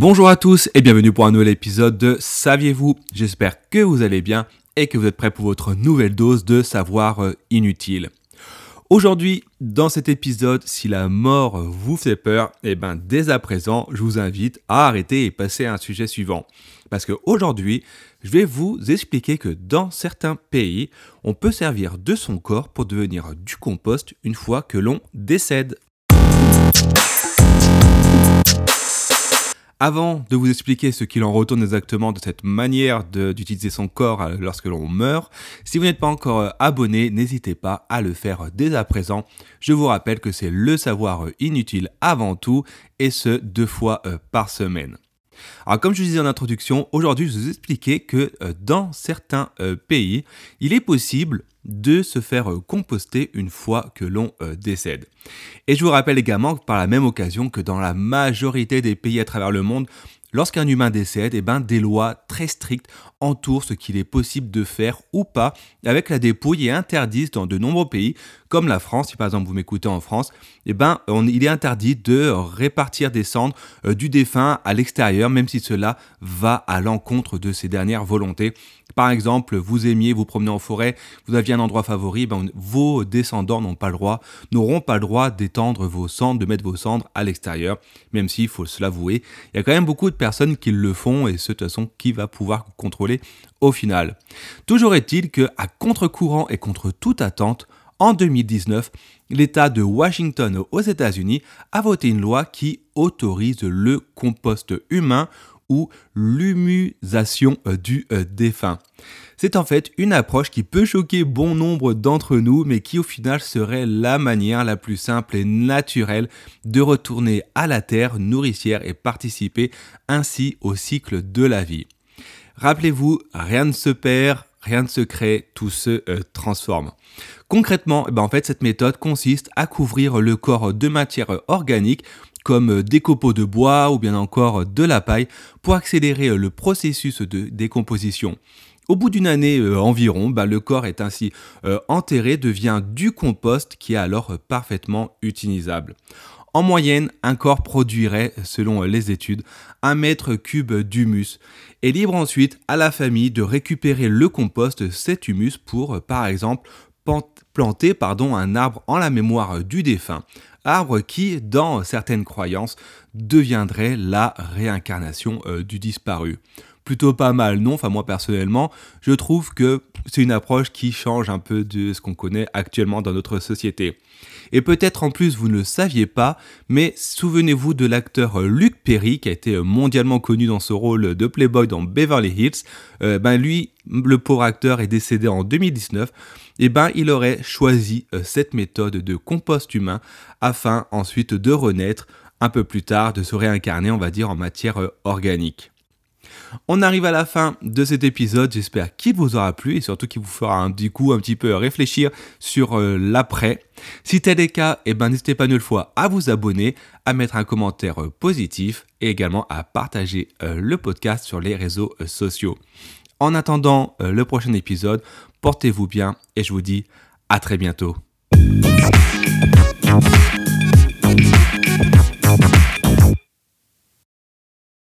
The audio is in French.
Bonjour à tous et bienvenue pour un nouvel épisode de Saviez-vous? J'espère que vous allez bien et que vous êtes prêts pour votre nouvelle dose de savoir euh, inutile. Aujourd'hui, dans cet épisode, si la mort vous fait peur, eh ben dès à présent, je vous invite à arrêter et passer à un sujet suivant. Parce qu'aujourd'hui, je vais vous expliquer que dans certains pays, on peut servir de son corps pour devenir du compost une fois que l'on décède. Avant de vous expliquer ce qu'il en retourne exactement de cette manière d'utiliser son corps euh, lorsque l'on meurt, si vous n'êtes pas encore euh, abonné, n'hésitez pas à le faire dès à présent. Je vous rappelle que c'est le savoir euh, inutile avant tout et ce deux fois par semaine. Alors comme je disais en introduction, aujourd'hui je vais vous expliquer que dans certains pays, il est possible de se faire euh, composter une fois que l'on euh, décède. Et je vous rappelle également par la même occasion que dans la majorité des pays à travers le monde, Lorsqu'un humain décède, eh ben, des lois très strictes entourent ce qu'il est possible de faire ou pas avec la dépouille et interdisent dans de nombreux pays, comme la France, si par exemple vous m'écoutez en France, eh ben, il est interdit de répartir des cendres euh, du défunt à l'extérieur, même si cela va à l'encontre de ses dernières volontés. Par exemple, vous aimiez vous promener en forêt, vous aviez un endroit favori, ben, vos descendants n'ont pas le droit, n'auront pas le droit d'étendre vos cendres, de mettre vos cendres à l'extérieur, même s'il faut se l'avouer, il y a quand même beaucoup de personnes qui le font et ce de toute façon qui va pouvoir contrôler au final. Toujours est-il que à contre-courant et contre toute attente, en 2019, l'État de Washington aux États-Unis a voté une loi qui autorise le compost humain ou l'humusation euh, du euh, défunt. C'est en fait une approche qui peut choquer bon nombre d'entre nous, mais qui au final serait la manière la plus simple et naturelle de retourner à la terre nourricière et participer ainsi au cycle de la vie. Rappelez-vous, rien ne se perd, rien ne se crée, tout se euh, transforme. Concrètement, eh ben, en fait, cette méthode consiste à couvrir le corps de matière organique comme des copeaux de bois ou bien encore de la paille pour accélérer le processus de décomposition. Au bout d'une année euh, environ, bah, le corps est ainsi euh, enterré, devient du compost qui est alors parfaitement utilisable. En moyenne, un corps produirait, selon les études, un mètre cube d'humus. Et libre ensuite à la famille de récupérer le compost, cet humus, pour par exemple planter pardon, un arbre en la mémoire du défunt, arbre qui, dans certaines croyances, deviendrait la réincarnation euh, du disparu. Plutôt pas mal, non? Enfin moi personnellement, je trouve que c'est une approche qui change un peu de ce qu'on connaît actuellement dans notre société. Et peut-être en plus vous ne le saviez pas, mais souvenez-vous de l'acteur Luc Perry qui a été mondialement connu dans ce rôle de Playboy dans Beverly Hills. Euh, ben lui, le pauvre acteur est décédé en 2019. Et ben il aurait choisi euh, cette méthode de compost humain afin ensuite de renaître un peu plus tard, de se réincarner, on va dire, en matière euh, organique. On arrive à la fin de cet épisode, j'espère qu'il vous aura plu et surtout qu'il vous fera un coup un petit peu réfléchir sur euh, l'après. Si tel est le cas, eh ben, n'hésitez pas une fois à vous abonner, à mettre un commentaire euh, positif et également à partager euh, le podcast sur les réseaux sociaux. En attendant le prochain épisode, portez-vous bien et je vous dis à très bientôt.